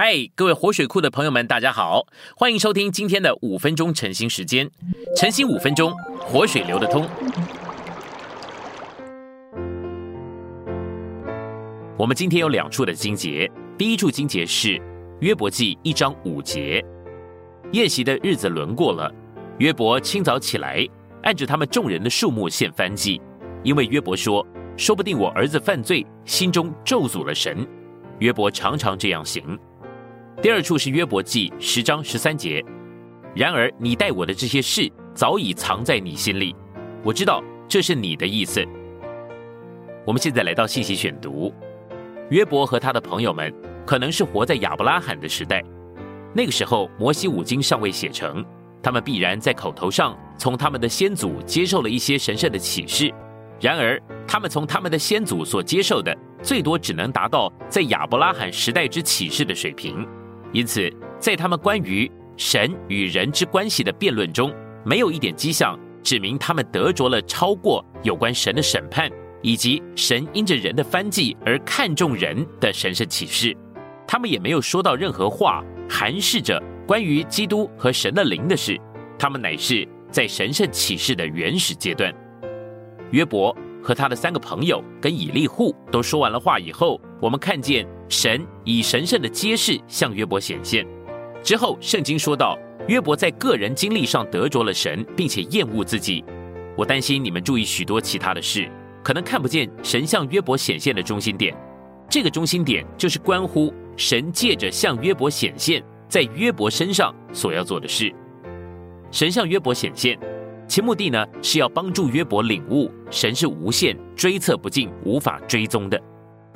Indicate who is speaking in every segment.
Speaker 1: 嗨，各位活水库的朋友们，大家好，欢迎收听今天的五分钟晨兴时间。晨兴五分钟，活水流得通。我们今天有两处的经节，第一处经节是约伯记一章五节。宴席的日子轮过了，约伯清早起来，按着他们众人的数目献翻祭，因为约伯说：“说不定我儿子犯罪，心中咒诅了神。”约伯常常这样行。第二处是约伯记十章十三节。然而你待我的这些事早已藏在你心里，我知道这是你的意思。我们现在来到信息选读。约伯和他的朋友们可能是活在亚伯拉罕的时代，那个时候摩西五经尚未写成，他们必然在口头上从他们的先祖接受了一些神圣的启示。然而他们从他们的先祖所接受的，最多只能达到在亚伯拉罕时代之启示的水平。因此，在他们关于神与人之关系的辩论中，没有一点迹象指明他们得着了超过有关神的审判以及神因着人的翻祭而看重人的神圣启示。他们也没有说到任何话含示着关于基督和神的灵的事。他们乃是在神圣启示的原始阶段。约伯和他的三个朋友跟以利户都说完了话以后，我们看见。神以神圣的揭示向约伯显现之后，圣经说到约伯在个人经历上得着了神，并且厌恶自己。我担心你们注意许多其他的事，可能看不见神向约伯显现的中心点。这个中心点就是关乎神借着向约伯显现，在约伯身上所要做的事。神向约伯显现，其目的呢是要帮助约伯领悟神是无限、追测不尽、无法追踪的。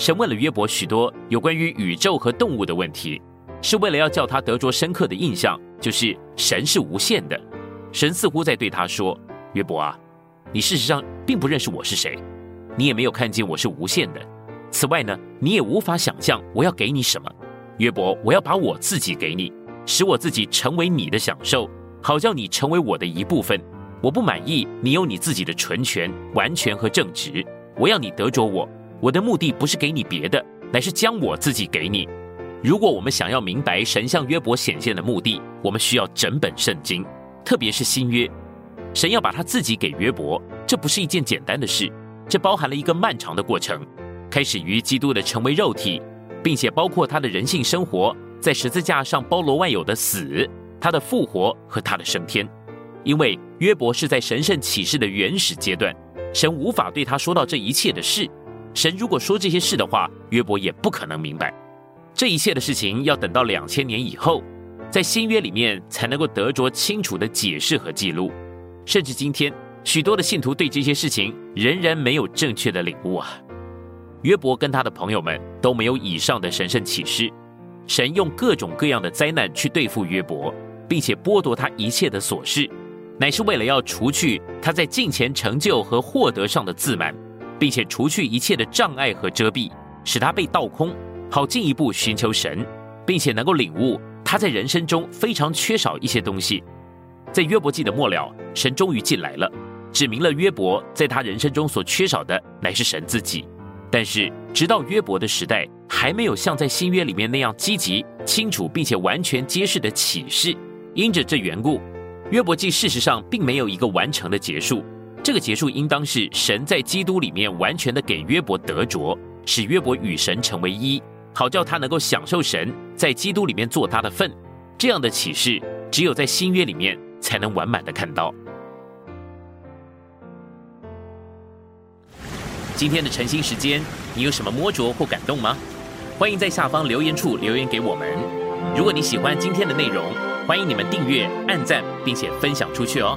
Speaker 1: 神问了约伯许多有关于宇宙和动物的问题，是为了要叫他得着深刻的印象，就是神是无限的。神似乎在对他说：“约伯啊，你事实上并不认识我是谁，你也没有看见我是无限的。此外呢，你也无法想象我要给你什么。约伯，我要把我自己给你，使我自己成为你的享受，好叫你成为我的一部分。我不满意你有你自己的纯全、完全和正直，我要你得着我。”我的目的不是给你别的，乃是将我自己给你。如果我们想要明白神向约伯显现的目的，我们需要整本圣经，特别是新约。神要把他自己给约伯，这不是一件简单的事，这包含了一个漫长的过程，开始于基督的成为肉体，并且包括他的人性生活，在十字架上包罗万有的死，他的复活和他的升天。因为约伯是在神圣启示的原始阶段，神无法对他说到这一切的事。神如果说这些事的话，约伯也不可能明白。这一切的事情要等到两千年以后，在新约里面才能够得着清楚的解释和记录。甚至今天，许多的信徒对这些事情仍然没有正确的领悟啊。约伯跟他的朋友们都没有以上的神圣启示。神用各种各样的灾难去对付约伯，并且剥夺他一切的琐事，乃是为了要除去他在近前成就和获得上的自满。并且除去一切的障碍和遮蔽，使他被倒空，好进一步寻求神，并且能够领悟他在人生中非常缺少一些东西。在约伯记的末了，神终于进来了，指明了约伯在他人生中所缺少的乃是神自己。但是，直到约伯的时代，还没有像在新约里面那样积极、清楚并且完全揭示的启示。因着这缘故，约伯记事实上并没有一个完成的结束。这个结束应当是神在基督里面完全的给约伯得着，使约伯与神成为一，好叫他能够享受神在基督里面做他的份。这样的启示只有在新约里面才能完满的看到。今天的晨兴时间，你有什么摸着或感动吗？欢迎在下方留言处留言给我们。如果你喜欢今天的内容，欢迎你们订阅、按赞，并且分享出去哦。